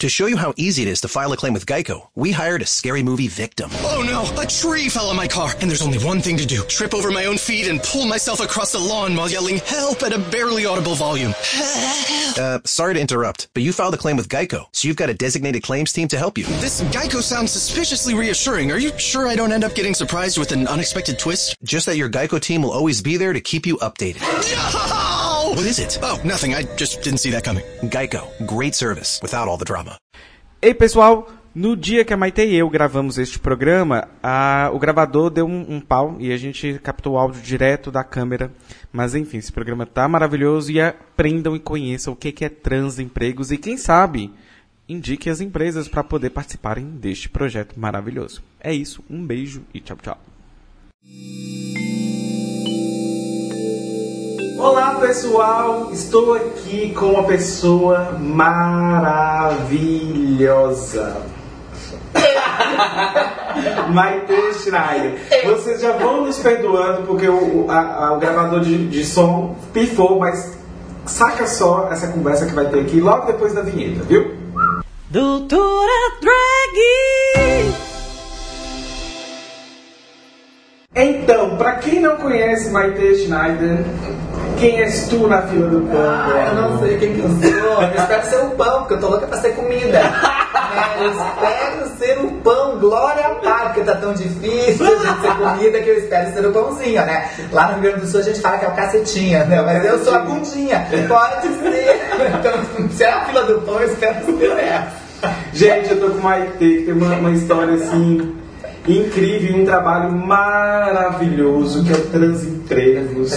To show you how easy it is to file a claim with Geico, we hired a scary movie victim. Oh no, a tree fell on my car, and there's only one thing to do trip over my own feet and pull myself across the lawn while yelling help at a barely audible volume. Uh, sorry to interrupt, but you filed a claim with Geico, so you've got a designated claims team to help you. This Geico sounds suspiciously reassuring. Are you sure I don't end up getting surprised with an unexpected twist? Just that your Geico team will always be there to keep you updated. No! What is it? Oh, nothing. I just didn't see that coming. Geico. Great service without all the drama. Ei, pessoal, no dia que a Maite e eu gravamos este programa, a, o gravador deu um, um, pau e a gente captou o áudio direto da câmera. Mas enfim, esse programa tá maravilhoso e aprendam e conheçam o que, que é transempregos e quem sabe indique as empresas para poder participarem deste projeto maravilhoso. É isso, um beijo e tchau, tchau. Olá pessoal, estou aqui com uma pessoa maravilhosa. Maite Schneider. Vocês já vão nos perdoando porque o, a, a, o gravador de, de som pifou, mas saca só essa conversa que vai ter aqui logo depois da vinheta, viu? Doutora Drag! Então, para quem não conhece Maite Schneider, quem és tu na fila do pão? Ah, eu não sei quem que eu sou. Eu espero ser o pão, porque eu tô louca pra ser comida. É, eu espero ser o pão, glória a Pai, porque tá tão difícil gente ser comida que eu espero ser o pãozinho, né? Lá no Rio Grande do Sul a gente fala que é o cacetinha, né? Mas eu sou a bundinha. Pode ser. Então, se é a fila do pão, eu espero ser essa. Gente, eu tô com o Maite, que tem uma, uma história assim incrível, um trabalho maravilhoso que é o Transempregos.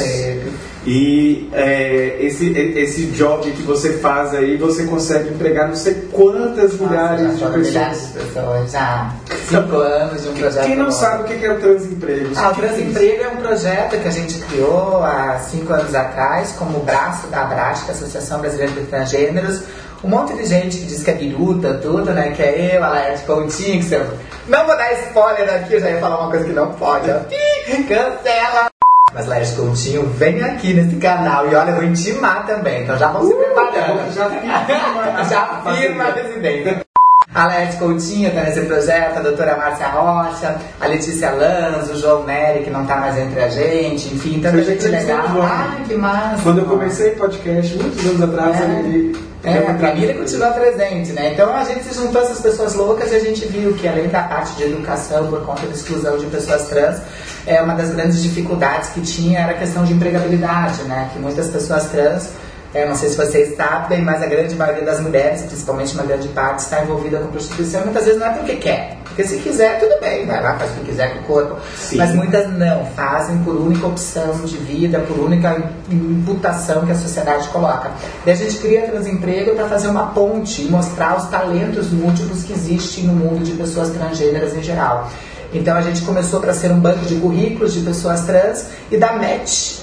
E é, esse, esse job que você faz aí, você consegue empregar não sei quantas milhares de pessoas. Pessoas, já. Cinco anos de um projeto. Quem não sabe o que é o Transempregos? Ah, o Transemprego é um projeto que a gente criou há cinco anos atrás, como braço da Abrasca, Associação Brasileira de Transgêneros. Um monte de gente que diz que é biruta, tudo, né? Que é eu, a Laerte Coutinho, que você... Não vou dar spoiler aqui, eu já ia falar uma coisa que não pode. Ó. Cancela! Mas Laerte Coutinho, vem aqui nesse canal e olha, eu vou intimar também, então já vão se preparando. Já firma, já firma a residência. A Laerte Coutinho está nesse projeto, a doutora Márcia Rocha, a Letícia Lanz, o João Nery, que não está mais entre a gente, enfim, tanta gente legal. Ai, que massa! Quando eu comecei podcast, muitos anos atrás, É. ele... É, a família continua presente, né? Então a gente se juntou essas pessoas loucas e a gente viu que além da parte de educação por conta da exclusão de pessoas trans, é uma das grandes dificuldades que tinha era a questão de empregabilidade, né? Que muitas pessoas trans, é, não sei se vocês sabem, mas a grande maioria das mulheres, principalmente uma grande parte, está envolvida com prostituição e muitas vezes não é porque quer. Porque se quiser, tudo bem, vai lá, faz o que quiser com o corpo. Sim. Mas muitas não, fazem por única opção de vida, por única imputação que a sociedade coloca. Daí a gente cria Transemprego para fazer uma ponte e mostrar os talentos múltiplos que existem no mundo de pessoas transgêneras em geral. Então a gente começou para ser um banco de currículos de pessoas trans e dar match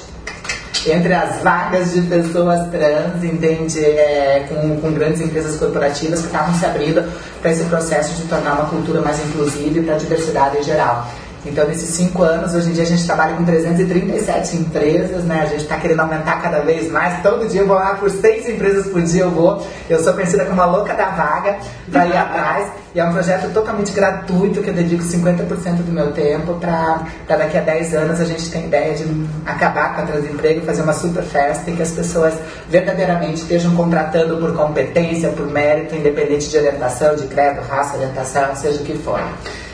entre as vagas de pessoas trans, entende? É, com, com grandes empresas corporativas que estavam se abrindo para esse processo de tornar uma cultura mais inclusiva e para a diversidade em geral. Então, nesses cinco anos, hoje em dia a gente trabalha com 337 empresas, né? A gente está querendo aumentar cada vez mais. Todo dia eu vou lá por seis empresas por dia eu vou. Eu sou conhecida como a louca da vaga para ir atrás. E é um projeto totalmente gratuito que eu dedico 50% do meu tempo para daqui a 10 anos a gente tem ideia de acabar com a transemprego, fazer uma super festa e que as pessoas verdadeiramente estejam contratando por competência, por mérito, independente de orientação, de credo, raça, orientação, seja o que for.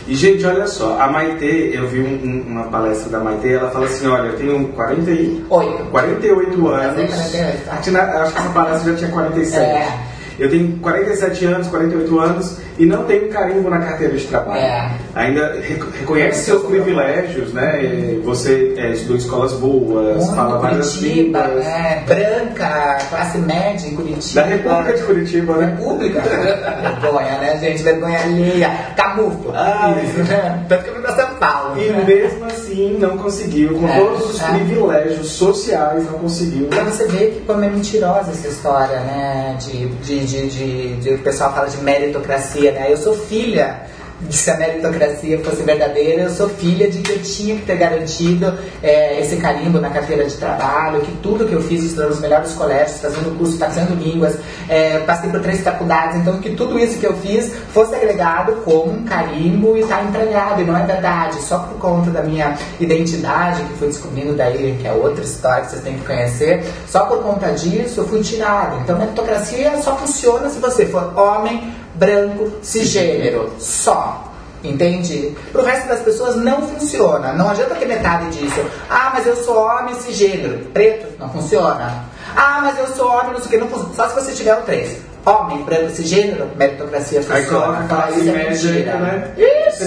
E, gente, olha só, a Maite, eu vi um- um- uma palestra da Maite, ela fala assim, olha, eu tenho 40 e... Oito. 48 anos. Fazer 48, tá. Acho que na- Acho que essa palestra já tinha 47. É. Eu tenho 47 anos, 48 anos e não tenho carimbo na carteira de trabalho. É. Ainda rec- reconhece seus privilégios, né? Você é, estudou escolas boas, Muito fala várias Curitiba, línguas. né? Branca, classe média em Curitiba. Da República de Curitiba, né? República. Vergonha, né, gente? Vergonha alheia. Camuflo. Ah, Isso, né? Tanto que eu vim pra São Paulo. E mesmo assim não conseguiu, com É, todos os é. privilégios sociais, não conseguiu. Pra você ver que como é mentirosa essa história, né? De, de, de, de, de- o pessoal fala de meritocracia, né? Eu sou filha se a meritocracia fosse verdadeira, eu sou filha de que eu tinha que ter garantido é, esse carimbo na carteira de trabalho, que tudo que eu fiz estudando nos melhores colégios, fazendo curso, fazendo línguas, é, passei por três faculdades, então que tudo isso que eu fiz fosse agregado como um carimbo e está entregado, e não é verdade, só por conta da minha identidade, que fui descobrindo daí, que é outra história que vocês têm que conhecer, só por conta disso eu fui tirada. Então meritocracia só funciona se você for homem, branco, cisgênero, só. Entende? Pro resto das pessoas não funciona. Não adianta ter metade disso. Ah, mas eu sou homem cisgênero. Preto, não funciona. Ah, mas eu sou homem, não sei o que, não funciona. Só se você tiver o três. Homem, branco, cisgênero, meritocracia funciona. Aí coloca é né? Isso!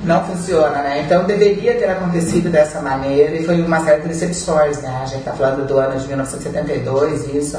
Não funciona, né? Então deveria ter acontecido dessa maneira e foi uma série de decepções, né? A gente tá falando do ano de 1972, isso.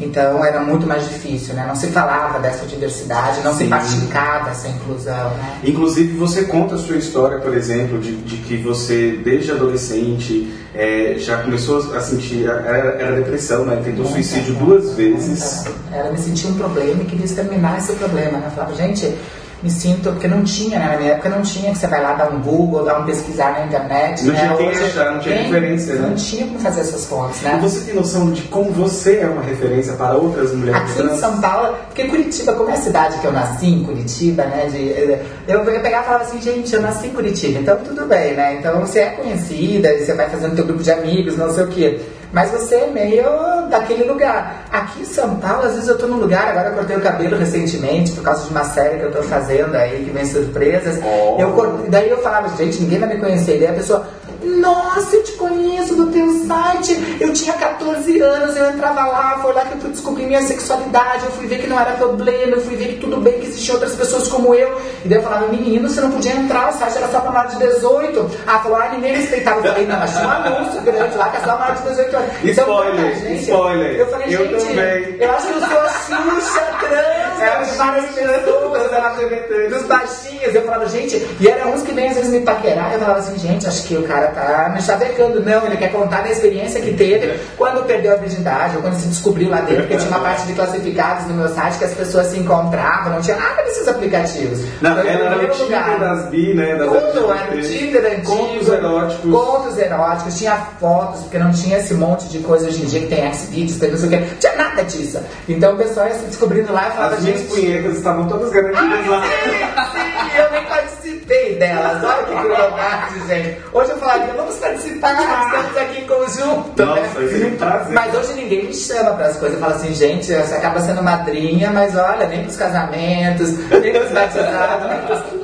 Então era muito mais difícil, né? Não se falava dessa diversidade, não se Sim. praticava essa inclusão, né? Inclusive, você conta a sua história, por exemplo, de, de que você, desde adolescente, é, já começou a sentir. Era, era depressão, né? Tentou suicídio duas vezes. Ela me sentia um problema e queria exterminar esse problema, né? Eu falava, gente, me sinto, porque não tinha, né? Na minha época não tinha que você vai lá dar um Google, dar um pesquisar na internet, Não né? tinha quem Hoje achar, não tinha referência, né? Não tinha como fazer essas fontes, E né? você tem noção de como você é uma referência para outras mulheres Aqui em trans? São Paulo, porque Curitiba, como é a cidade que eu nasci, em Curitiba, né? De, eu, eu pegava e falava assim, gente, eu nasci em Curitiba, então tudo bem, né? Então você é conhecida, você vai fazendo teu grupo de amigos, não sei o quê. Mas você é meio daquele lugar. Aqui em São Paulo, às vezes eu tô num lugar, agora eu cortei o cabelo recentemente, por causa de uma série que eu tô fazendo aí, que vem surpresas. Oh. Eu daí eu falava, gente, ninguém vai me conhecer. Daí a pessoa, nossa, eu te conheço do teu site. Eu tinha 14 anos, eu entrava lá, foi lá que eu fui descobrir minha sexualidade, eu fui ver que não era problema, eu fui ver que tudo bem, que existiam outras pessoas como eu. E daí eu falava, menino, você não podia entrar, o site era só pra maior de 18. Ah, falou, ah, ninguém respeitava. Eu falei, não, mas tinha um anúncio grande lá que é só maior de 18 anos. Spoiler, gente, spoiler. Eu falei, Eu gente, também. eu acho que eu sou a Xuxa trans, A de várias pessoas, LGBT. dos baixinhos. Eu falava, gente, e era uns que vem às vezes me paquerar. Eu falava assim, gente, acho que o cara tá me chavecando. Não, ele quer contar da experiência que teve quando perdeu a virgindade, ou quando se descobriu lá dentro, porque tinha uma parte de classificados no meu site que as pessoas se encontravam, não tinha nada desses aplicativos. Não, ela era o Tinder lugar. das bi, né? Das Tudo, era o. Tinder antigo. Contos eróticos. Contos eróticos, tinha fotos, porque não tinha esse monte de coisa hoje em dia que tem Xvideos, tem não sei o que. Não tinha nada disso. Então o pessoal ia se descobrindo lá e falava, As minhas punhetas estavam todas garantidas lá. Sim, eu nem participei delas. Olha que crueldade, gente. Hoje eu falaria, vamos participar, estamos aqui em conjunto. Nossa, né? isso é um prazer. Mas hoje ninguém me chama para as coisas. Eu falo assim, gente, você acaba sendo madrinha, mas olha, nem pros casamentos, nem pros batizados, nem pros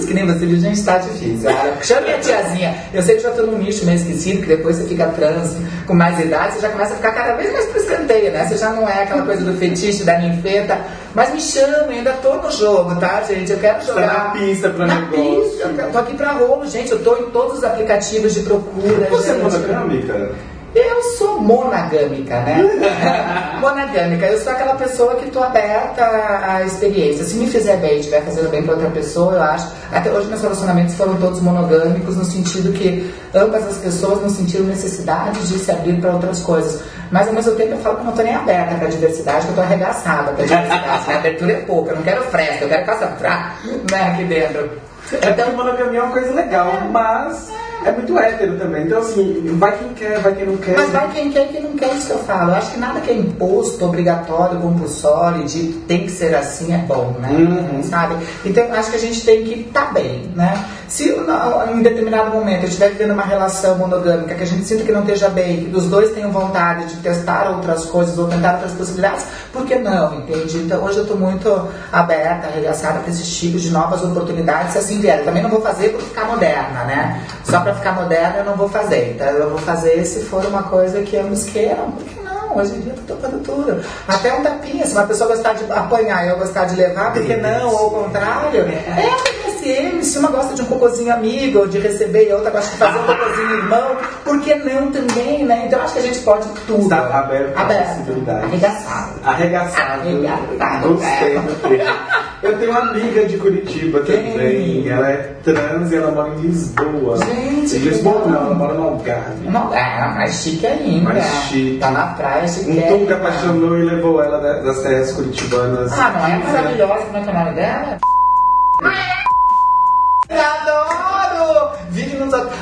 500, que nem você viu, gente, tá difícil. Olha, chama minha tiazinha. Eu sei que já tô num nicho meio esquecido, que depois você fica trans com mais idade, você já começa a ficar cada vez mais pro escanteio, né? Você já não é aquela coisa do fetiche, da ninfeta. Mas me chama, eu ainda tô no jogo, tá, gente? Eu quero jogar. na pista pra na negócio. Pista, eu tô aqui pra rolo, gente. Eu tô em todos os aplicativos de procura. Você é gente. monogâmica? Eu sou monogâmica, né? monogâmica. Eu sou aquela pessoa que tô aberta à experiência. Se me fizer bem e estiver fazendo bem pra outra pessoa, eu acho. Até hoje meus relacionamentos foram todos monogâmicos, no sentido que ambas as pessoas não sentiram necessidade de se abrir para outras coisas. Mas ao mesmo tempo eu falo que não tô nem aberta pra diversidade, que eu tô arregaçada pra diversidade. A abertura é pouca, eu não quero fresta, eu quero passar né, aqui dentro. Até a monogamia é uma coisa legal, mas é muito hétero também. Então, assim, vai quem quer, vai quem não quer. Mas vai quem quer e quem não quer, isso que eu falo. Eu acho que nada que é imposto, obrigatório, compulsório, de tem que ser assim é bom, né? Uhum. Sabe? Então acho que a gente tem que estar bem, né? Se em determinado momento eu estiver vivendo uma relação monogâmica que a gente sinta que não esteja bem, que os dois tenham vontade de testar outras coisas ou tentar outras possibilidades, por que não? Entende? Então hoje eu estou muito aberta, arregaçada para esses tipos de novas oportunidades, se assim vier. Eu também não vou fazer por ficar moderna, né? Só para ficar moderna eu não vou fazer. Então eu vou fazer se for uma coisa que ambos queiram, por que não? Hoje em dia eu tô topando tudo. Até um tapinha, se uma pessoa gostar de apanhar e eu gostar de levar, por que não? Ou ao contrário. É SM, se uma gosta de um cocôzinho amigo, ou de receber e a outra gosta de fazer um cocôzinho irmão, por que não também, né? Então acho que a gente pode tudo. Está aberto à Aberto. possibilidade. Arregaçado. Arregaçado. Arregaçado, Gostei, é. Eu tenho uma amiga de Curitiba também. Ela é trans e ela mora em Lisboa. Gente, Em Lisboa não, ela mora no Algarve. Não, é, mais chique ainda. Mais chique. Tá na praia, chique. Um que apaixonou e levou ela da- das terras curitibanas. Ah, não é maravilhosa, como é que é o nome dela?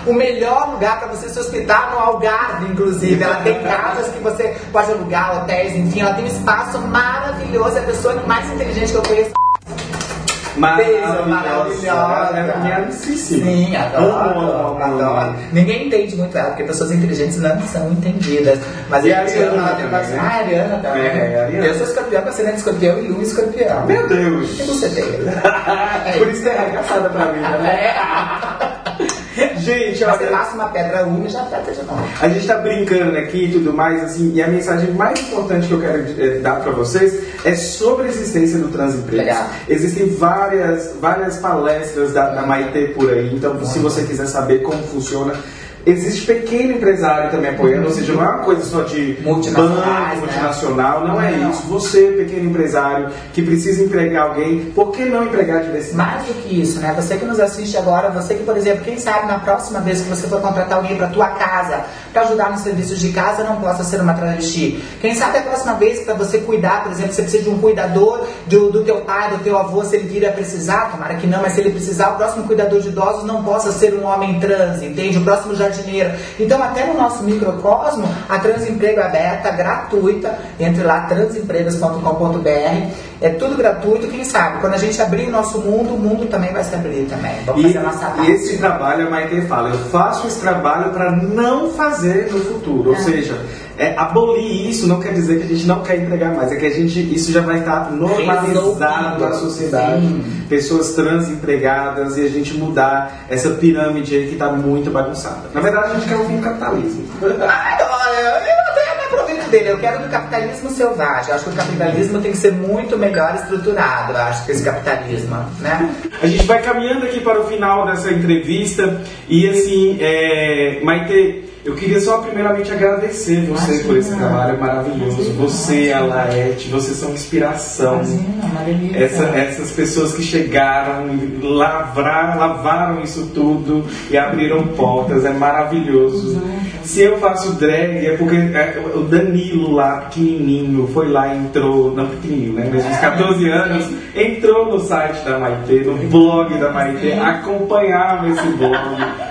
O melhor lugar para você se hospedar no Algarve, inclusive. Ela tem casas que você pode alugar, hotéis, enfim. Ela tem um espaço maravilhoso. É a pessoa mais inteligente que eu conheço. Beijo, maravilhosa. É minha amicíssima. Sim, adoro, Amo, adoro. Ninguém entende muito ela, porque pessoas inteligentes não são entendidas. Mas E eu a Ariana tem bastante- né? Ah, a Ariana também. É, Ariana. Eu sou escorpião com ascendente escorpião e lua escorpião. Meu Deus! E você tem? Por isso que é arregaçada pra mim, né? Gente, Você olha, passa uma pedra e já trata de novo. a gente tá brincando aqui e tudo mais, assim, e a mensagem mais importante que eu quero eh, dar pra vocês é sobre a existência do transemprego. Existem várias, várias palestras da, da Maitê por aí, então se você quiser saber como funciona. Existe pequeno empresário também apoiando, ou seja, não é uma coisa só de Multinacionais, banco, né? multinacional, não é Não. isso. Você, pequeno empresário, que precisa empregar alguém, por que não empregar diversidade? Mais do que isso, né? Você que nos assiste agora, você que, por exemplo, quem sabe na próxima vez que você for contratar alguém para tua casa, para ajudar nos serviços de casa, não possa ser uma travesti. Quem sabe a próxima vez que para você cuidar, por exemplo, você precisa de um cuidador do, do teu pai, do teu avô, se ele vir a precisar, tomara que não, mas se ele precisar, o próximo cuidador de idosos não possa ser um homem trans, entende? O próximo Então, até no nosso microcosmo, a Transemprego é aberta, gratuita, entre lá, transempregos.com.br. É tudo gratuito, quem sabe? Quando a gente abrir o nosso mundo, o mundo também vai se abrir também. Vamos E, fazer a nossa parte. esse trabalho, a Maite fala, eu faço esse trabalho para não fazer no futuro. Ou É. seja, é, abolir isso não quer dizer que a gente não quer entregar mais, é que a gente, isso já vai estar normalizado Resolvido. na sociedade. Sim. Pessoas trans empregadas e a gente mudar essa pirâmide aí que está muito bagunçada. Na verdade, a gente quer um fim do capitalismo. Ai, olha, eu até me aproveito dele. Eu quero do capitalismo selvagem. Eu acho que o capitalismo tem que ser muito melhor estruturado, eu acho, que esse capitalismo, né? A gente vai caminhando aqui para o final dessa entrevista e assim, é, Maite, eu queria só primeiramente agradecer você Imagina. por esse trabalho maravilhoso. Você, a Laerte, vocês são inspiração. Imagina. Essa- essas pessoas que chegaram, lavrar, lavaram isso tudo e abriram portas, é maravilhoso. Se eu faço drag é porque é, o Danilo lá, pequenininho, foi lá e entrou, não pequenininho, né? Mas uns 14 anos, entrou no site da Maitê, no blog da Maitê, acompanhava esse blog,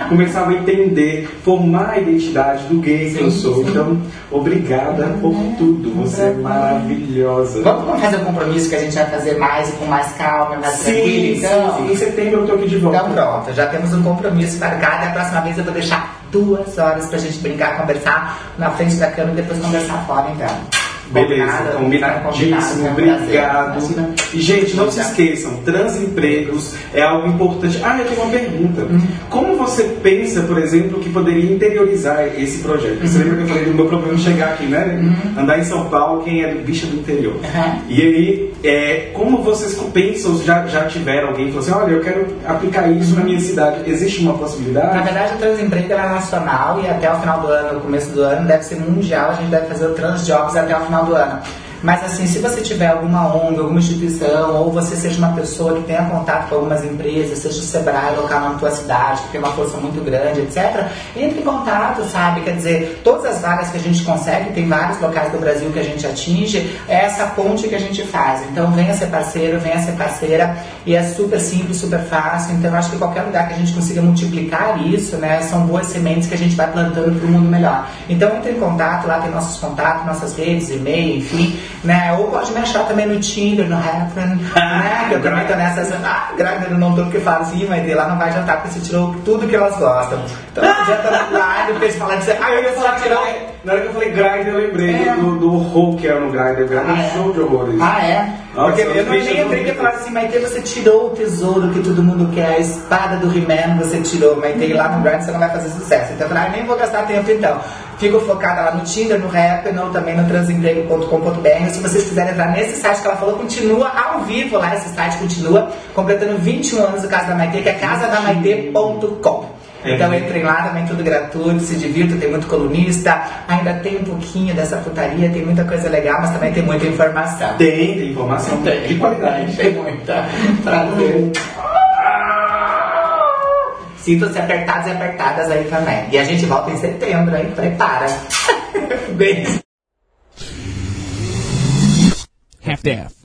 começava a entender, formar a identidade do gay que eu sou. Então, obrigada por tudo, você é maravilhosa. Vamos, fazer um compromisso que a gente vai fazer mais com mais calma, mais Sim, tranquilo, sim, então? sim. Em setembro eu tô aqui de volta. Então pronto, já temos um compromisso marcado. E a próxima vez eu vou deixar duas horas pra gente brincar, conversar na frente da câmera e depois conversar fora, então. Beleza, combinadíssimo, é um obrigado. Imagina. E, gente, não se esqueçam, transempregos é algo importante. Ah, eu tenho uma pergunta. Uhum. Como você pensa, por exemplo, que poderia interiorizar esse projeto? Você lembra que eu falei do meu problema chegar aqui, né? Andar em São Paulo, quem é bicha do interior. Uhum. E aí, é, como vocês pensam, já, já tiveram alguém que falou assim, olha, eu quero aplicar isso na minha cidade. Existe uma Na possibilidade? verdade, o Transemprego é nacional e até o final do ano, no começo do ano, deve ser mundial. A gente deve fazer o Transjobs até o final do ano. Mas assim, se você tiver alguma ONG, alguma instituição, ou você seja uma pessoa que tenha contato com algumas empresas, seja o Sebrae local na tua cidade, que tem uma força muito grande, etc., entre em contato, sabe? Quer dizer, todas as vagas que a gente consegue, tem vários locais do Brasil que a gente atinge, é essa ponte que a gente faz. Então venha ser parceiro, venha ser parceira, e é super simples, super fácil. Então acho que qualquer lugar que a gente consiga multiplicar isso, né, são boas sementes que a gente vai plantando para o mundo melhor. Então entre em contato, lá tem nossos contatos, nossas redes, e-mail, enfim, né? Ou pode me achar também no Tinder, no Happen, né? Que eu também tô nessas. Ah, grávida não tô porque fala assim, mas lá não vai jantar porque você tirou tudo que elas gostam. Então não adianta lá depois falar disso. Ah, eu ia falar tirou. Na hora que eu falei Grindr, eu lembrei É. do, do horror que era no Grindr. Grindr é Ah, um é? show de horrores. Ah, é? Nossa, Porque eu eu não nem entrei que falar assim, Maite, você tirou o tesouro que todo mundo quer, a espada do He-Man você tirou, Maite, lá no Grind você não vai fazer sucesso. Então eu falei, ah, nem vou gastar tempo então. Fico focada lá no Tinder, no Rapper, também no transemprego.com.br. Se vocês quiserem entrar nesse site que ela falou, continua ao vivo lá, esse site continua, completando 21 anos do Casa da Maite, que é casadamaite.com. Então entrem lá, também tudo gratuito, se divirtam, tem muito colunista, ainda tem um pouquinho dessa putaria, tem muita coisa legal, mas também tem muita informação. Tem, tem informação de qualidade. Tem muita. Prazer. Sintam-se apertados e apertadas aí também. E a gente volta em setembro, hein? Prepara. Beijo. Half-Death.